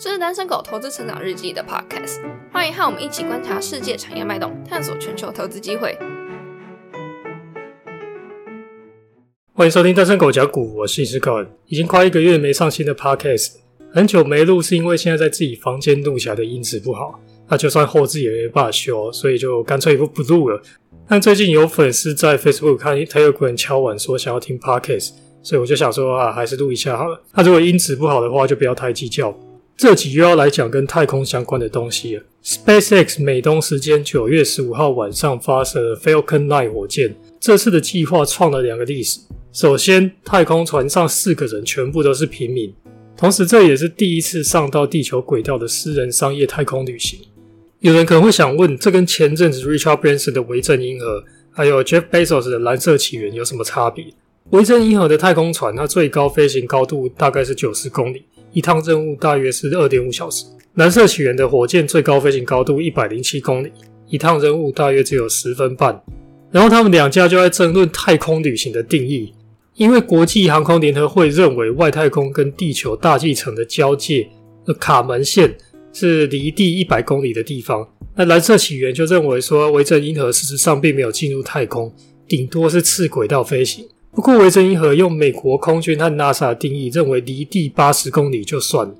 这是单身狗投资成长日记的 podcast，欢迎和我们一起观察世界产业脉动，探索全球投资机会。欢迎收听单身狗讲股，我是石狗。已经快一个月没上新的 podcast，很久没录是因为现在在自己房间录起来的音质不好，那就算后置也没办法修，所以就干脆不不录了。但最近有粉丝在 Facebook 看他有个人敲碗说想要听 podcast，所以我就想说啊，还是录一下好了。那如果音质不好的话，就不要太计较。这集又要来讲跟太空相关的东西了。SpaceX 美东时间九月十五号晚上发射了 Falcon 9火箭，这次的计划创了两个历史。首先，太空船上四个人全部都是平民，同时这也是第一次上到地球轨道的私人商业太空旅行。有人可能会想问，这跟前阵子 Richard Branson 的维珍银河，还有 Jeff Bezos 的蓝色起源有什么差别？维珍银河的太空船，它最高飞行高度大概是九十公里。一趟任务大约是二点五小时。蓝色起源的火箭最高飞行高度一百零七公里，一趟任务大约只有十分半。然后他们两家就在争论太空旅行的定义，因为国际航空联合会认为外太空跟地球大气层的交界的卡门线是离地一百公里的地方。那蓝色起源就认为说，维珍银河事实上并没有进入太空，顶多是次轨道飞行。不过，维珍银河用美国空军和 NASA 的定义，认为离地八十公里就算了。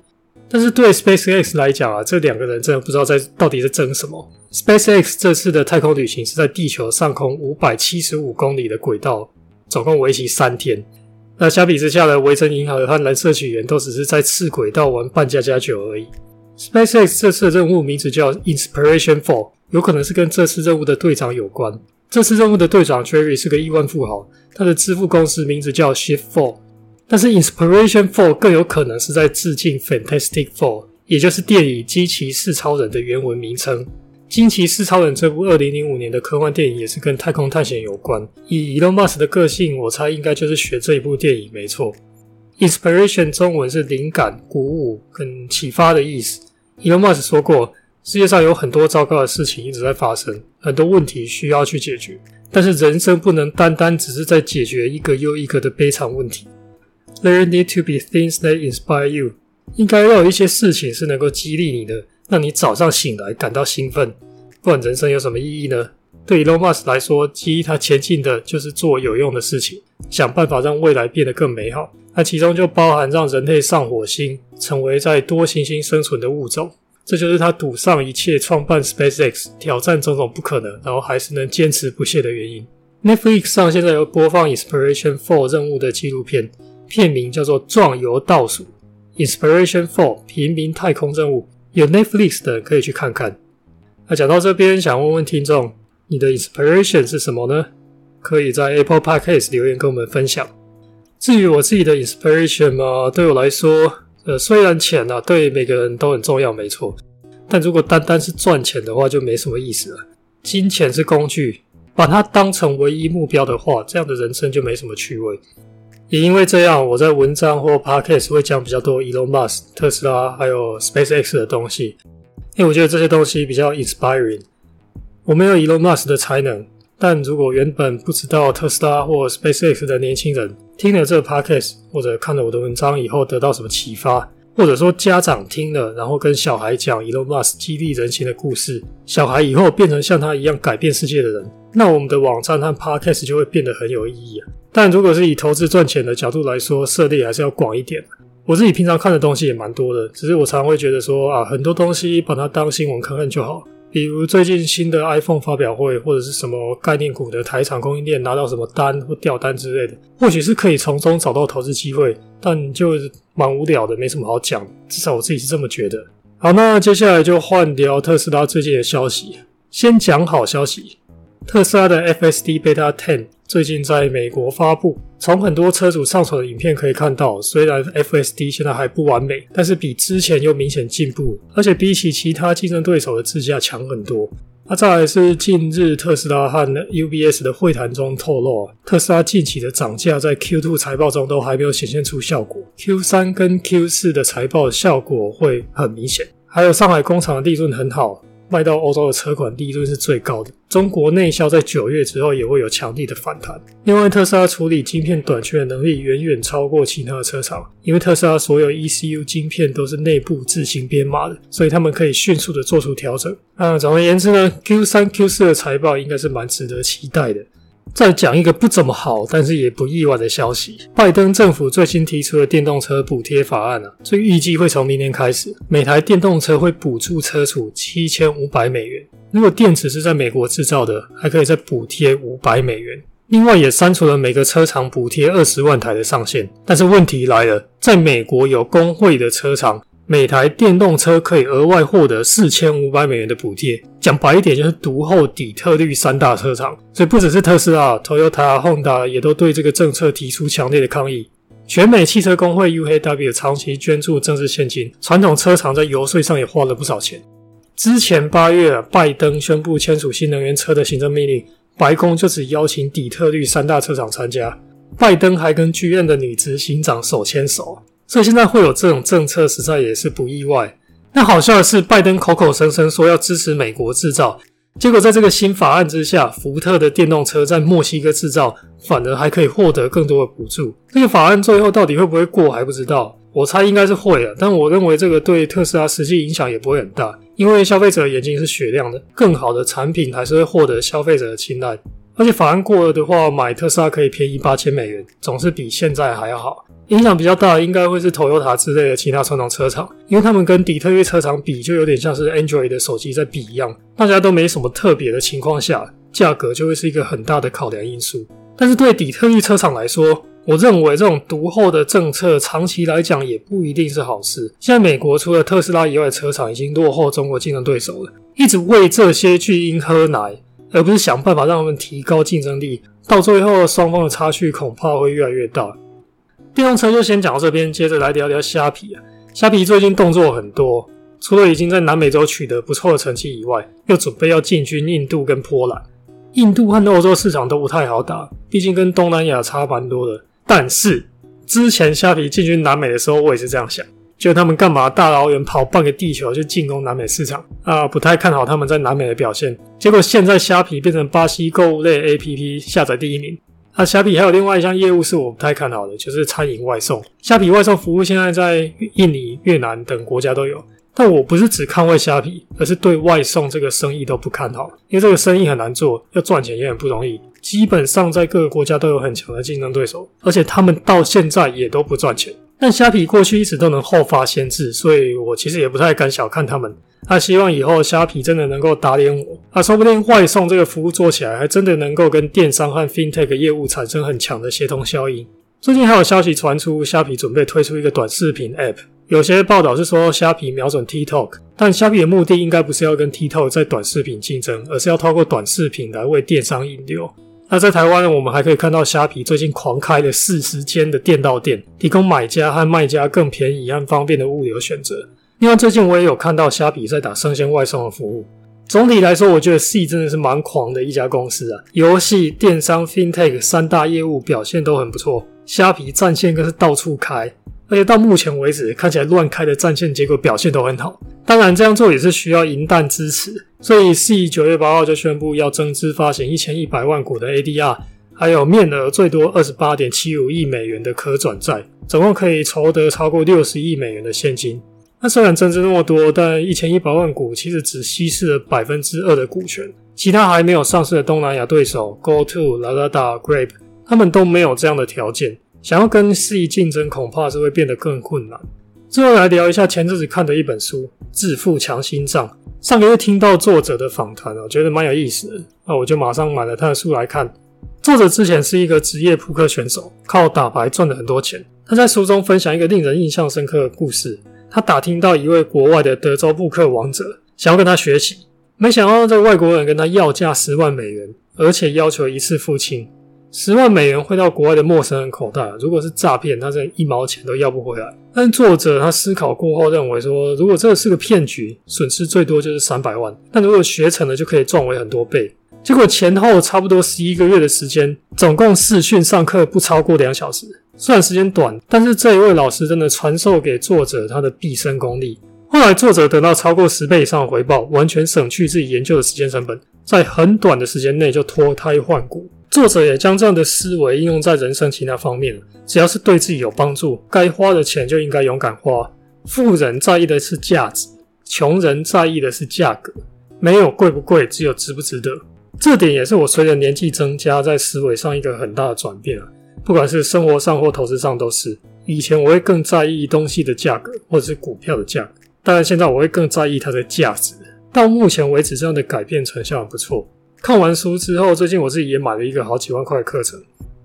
但是对 SpaceX 来讲啊，这两个人真的不知道在到底在争什么。SpaceX 这次的太空旅行是在地球上空五百七十五公里的轨道，总共为期三天。那相比之下呢，维珍银河和蓝色起源都只是在次轨道玩半价加酒而已。SpaceX 这次的任务名字叫 inspiration for，有可能是跟这次任务的队长有关。这次任务的队长 Jerry 是个亿万富豪，他的支付公司名字叫 Shift Four，但是 Inspiration Four 更有可能是在致敬 Fantastic Four，也就是电影《惊奇四超人》的原文名称。《惊奇四超人》这部2005年的科幻电影也是跟太空探险有关。以 Elon Musk 的个性，我猜应该就是学这一部电影没错。Inspiration 中文是灵感、鼓舞跟启发的意思。Elon Musk 说过。世界上有很多糟糕的事情一直在发生，很多问题需要去解决。但是人生不能单单只是在解决一个又一个的悲惨问题。There need to be things that inspire you。应该要有一些事情是能够激励你的，让你早上醒来感到兴奋。不然人生有什么意义呢？对 Elon Musk 来说，激励他前进的就是做有用的事情，想办法让未来变得更美好。那其中就包含让人类上火星，成为在多行星生存的物种。这就是他赌上一切，创办 SpaceX，挑战种种不可能，然后还是能坚持不懈的原因。Netflix 上现在有播放 Inspiration Four 任务的纪录片，片名叫做《壮游倒数》，Inspiration Four 平民太空任务，有 Netflix 的可以去看看。那讲到这边，想问问听众，你的 Inspiration 是什么呢？可以在 Apple Podcast 留言跟我们分享。至于我自己的 Inspiration 嘛，对我来说。呃，虽然钱呢对每个人都很重要，没错，但如果单单是赚钱的话，就没什么意思了。金钱是工具，把它当成唯一目标的话，这样的人生就没什么趣味。也因为这样，我在文章或 podcast 会讲比较多 Elon Musk、特斯拉还有 SpaceX 的东西，因为我觉得这些东西比较 inspiring。我没有 Elon Musk 的才能。但如果原本不知道特斯拉或 SpaceX 的年轻人听了这个 podcast 或者看了我的文章以后得到什么启发，或者说家长听了然后跟小孩讲 Elon Musk 激励人心的故事，小孩以后变成像他一样改变世界的人，那我们的网站和 podcast 就会变得很有意义啊。但如果是以投资赚钱的角度来说，涉猎还是要广一点。我自己平常看的东西也蛮多的，只是我常常会觉得说啊，很多东西把它当新闻看看就好。比如最近新的 iPhone 发表会，或者是什么概念股的台厂供应链拿到什么单或掉单之类的，或许是可以从中找到投资机会，但就蛮无聊的，没什么好讲。至少我自己是这么觉得。好，那接下来就换聊特斯拉最近的消息。先讲好消息，特斯拉的 FSD Beta 10。最近在美国发布，从很多车主上传的影片可以看到，虽然 FSD 现在还不完美，但是比之前又明显进步，而且比起其他竞争对手的自驾强很多。那再来是近日特斯拉和 UBS 的会谈中透露，特斯拉近期的涨价在 Q2 财报中都还没有显现出效果，Q3 跟 Q4 的财报效果会很明显。还有上海工厂的利润很好。卖到欧洲的车款利润是最高的。中国内销在九月之后也会有强力的反弹。另外，特斯拉处理晶片短缺的能力远远超过其他的车厂，因为特斯拉所有 ECU 晶片都是内部自行编码的，所以他们可以迅速的做出调整。那总而言之呢，Q 三、Q 四的财报应该是蛮值得期待的。再讲一个不怎么好，但是也不意外的消息：拜登政府最新提出的电动车补贴法案啊，这预计会从明年开始，每台电动车会补助车主七千五百美元。如果电池是在美国制造的，还可以再补贴五百美元。另外也删除了每个车厂补贴二十万台的上限。但是问题来了，在美国有工会的车厂。每台电动车可以额外获得四千五百美元的补贴，讲白一点就是独后底特律三大车厂，所以不只是特斯拉、Toyota、Honda 也都对这个政策提出强烈的抗议。全美汽车工会 UAW 长期捐助政治现金，传统车厂在游说上也花了不少钱。之前八月，拜登宣布签署新能源车的行政命令，白宫就只邀请底特律三大车厂参加，拜登还跟剧院的女执行长手牵手。所以现在会有这种政策，实在也是不意外。那好笑的是，拜登口口声声说要支持美国制造，结果在这个新法案之下，福特的电动车在墨西哥制造，反而还可以获得更多的补助。这个法案最后到底会不会过还不知道，我猜应该是会的。但我认为这个对特斯拉实际影响也不会很大，因为消费者的眼睛是雪亮的，更好的产品还是会获得消费者的青睐。而且法案过了的话，买特斯拉可以便宜八千美元，总是比现在还要好。影响比较大应该会是 Toyota 之类的其他传统车厂，因为他们跟底特律车厂比，就有点像是 Android 的手机在比一样，大家都没什么特别的情况下，价格就会是一个很大的考量因素。但是对底特律车厂来说，我认为这种独后的政策长期来讲也不一定是好事。现在美国除了特斯拉以外的，车厂已经落后中国竞争对手了，一直为这些巨婴喝奶。而不是想办法让他们提高竞争力，到最后双方的差距恐怕会越来越大。电动车就先讲到这边，接着来聊聊虾皮啊。虾皮最近动作很多，除了已经在南美洲取得不错的成绩以外，又准备要进军印度跟波兰。印度和欧洲市场都不太好打，毕竟跟东南亚差蛮多的。但是之前虾皮进军南美的时候，我也是这样想。就他们干嘛大老远跑半个地球去进攻南美市场啊？不太看好他们在南美的表现。结果现在虾皮变成巴西购物类 APP 下载第一名。那虾皮还有另外一项业务是我不太看好的，就是餐饮外送。虾皮外送服务现在在印尼、越南等国家都有，但我不是只看外虾皮，而是对外送这个生意都不看好，因为这个生意很难做，要赚钱也很不容易。基本上在各个国家都有很强的竞争对手，而且他们到现在也都不赚钱。但虾皮过去一直都能后发先至，所以我其实也不太敢小看他们。他希望以后虾皮真的能够打脸我，啊，说不定外送这个服务做起来，还真的能够跟电商和 FinTech 业务产生很强的协同效应。最近还有消息传出，虾皮准备推出一个短视频 App，有些报道是说虾皮瞄准 TikTok，但虾皮的目的应该不是要跟 TikTok 在短视频竞争，而是要透过短视频来为电商引流。那在台湾呢，我们还可以看到虾皮最近狂开了四十间的店到店，提供买家和卖家更便宜和方便的物流选择。另外，最近我也有看到虾皮在打生鲜外送的服务。总体来说，我觉得 C 真的是蛮狂的一家公司啊，游戏、电商、FinTech 三大业务表现都很不错，虾皮战线更是到处开。而且到目前为止，看起来乱开的战线结果表现都很好。当然，这样做也是需要银弹支持，所以 C 九月八号就宣布要增资发行一千一百万股的 ADR，还有面额最多二十八点七五亿美元的可转债，总共可以筹得超过六十亿美元的现金。那虽然增资那么多，但一千一百万股其实只稀释了百分之二的股权，其他还没有上市的东南亚对手 GoTo、Lazada、Grab，他们都没有这样的条件。想要跟 C 竞争，恐怕是会变得更困难。最后来聊一下前阵子看的一本书《致富强心脏》。上个月听到作者的访谈我，觉得蛮有意思的，那我就马上买了他的书来看。作者之前是一个职业扑克选手，靠打牌赚了很多钱。他在书中分享一个令人印象深刻的故事：他打听到一位国外的德州扑克王者，想要跟他学习，没想到这个外国人跟他要价十万美元，而且要求一次付清。十万美元汇到国外的陌生人口袋，如果是诈骗，他这一毛钱都要不回来。但作者他思考过后认为说，如果这是个骗局，损失最多就是三百万；但如果学成了，就可以赚回很多倍。结果前后差不多十一个月的时间，总共试训上课不超过两小时。虽然时间短，但是这一位老师真的传授给作者他的毕生功力。后来作者得到超过十倍以上的回报，完全省去自己研究的时间成本，在很短的时间内就脱胎换骨。作者也将这样的思维应用在人生其他方面只要是对自己有帮助，该花的钱就应该勇敢花。富人在意的是价值，穷人在意的是价格。没有贵不贵，只有值不值得。这点也是我随着年纪增加，在思维上一个很大的转变啊。不管是生活上或投资上都是。以前我会更在意东西的价格，或者是股票的价格，当然现在我会更在意它的价值。到目前为止，这样的改变成效很不错。看完书之后，最近我自己也买了一个好几万块的课程。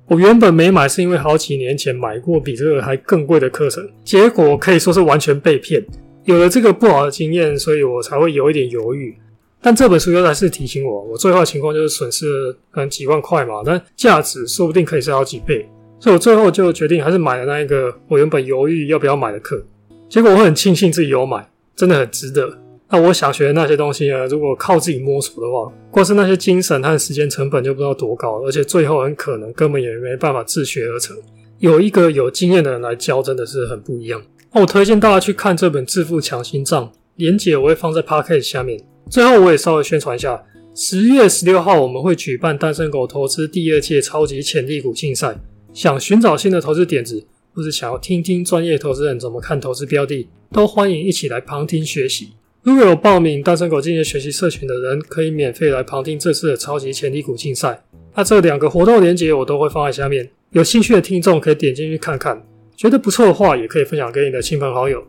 我原本没买，是因为好几年前买过比这个还更贵的课程，结果可以说是完全被骗。有了这个不好的经验，所以我才会有一点犹豫。但这本书又再次提醒我，我最坏情况就是损失可能几万块嘛，但价值说不定可以是好几倍。所以我最后就决定还是买了那一个我原本犹豫要不要买的课。结果我很庆幸自己有买，真的很值得。那我想学的那些东西呢？如果靠自己摸索的话，光是那些精神和时间成本就不知道多高，而且最后很可能根本也没办法自学而成。有一个有经验的人来教，真的是很不一样。那我推荐大家去看这本《致富强心脏》，连结我会放在 p o c a s t 下面。最后，我也稍微宣传一下，十月十六号我们会举办单身狗投资第二届超级潜力股竞赛。想寻找新的投资点子，或是想要听听专业投资人怎么看投资标的，都欢迎一起来旁听学习。如果有报名单身狗进阶学习社群的人，可以免费来旁听这次的超级潜力股竞赛。那这两个活动链接我都会放在下面，有兴趣的听众可以点进去看看，觉得不错的话，也可以分享给你的亲朋好友。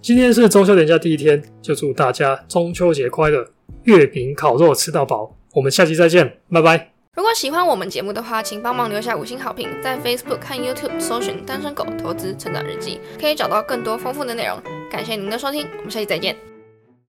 今天是中秋连假第一天，就祝大家中秋节快乐，月饼烤肉吃到饱。我们下期再见，拜拜。如果喜欢我们节目的话，请帮忙留下五星好评，在 Facebook 看 YouTube 搜寻“单身狗投资成长日记”，可以找到更多丰富的内容。感谢您的收听，我们下期再见。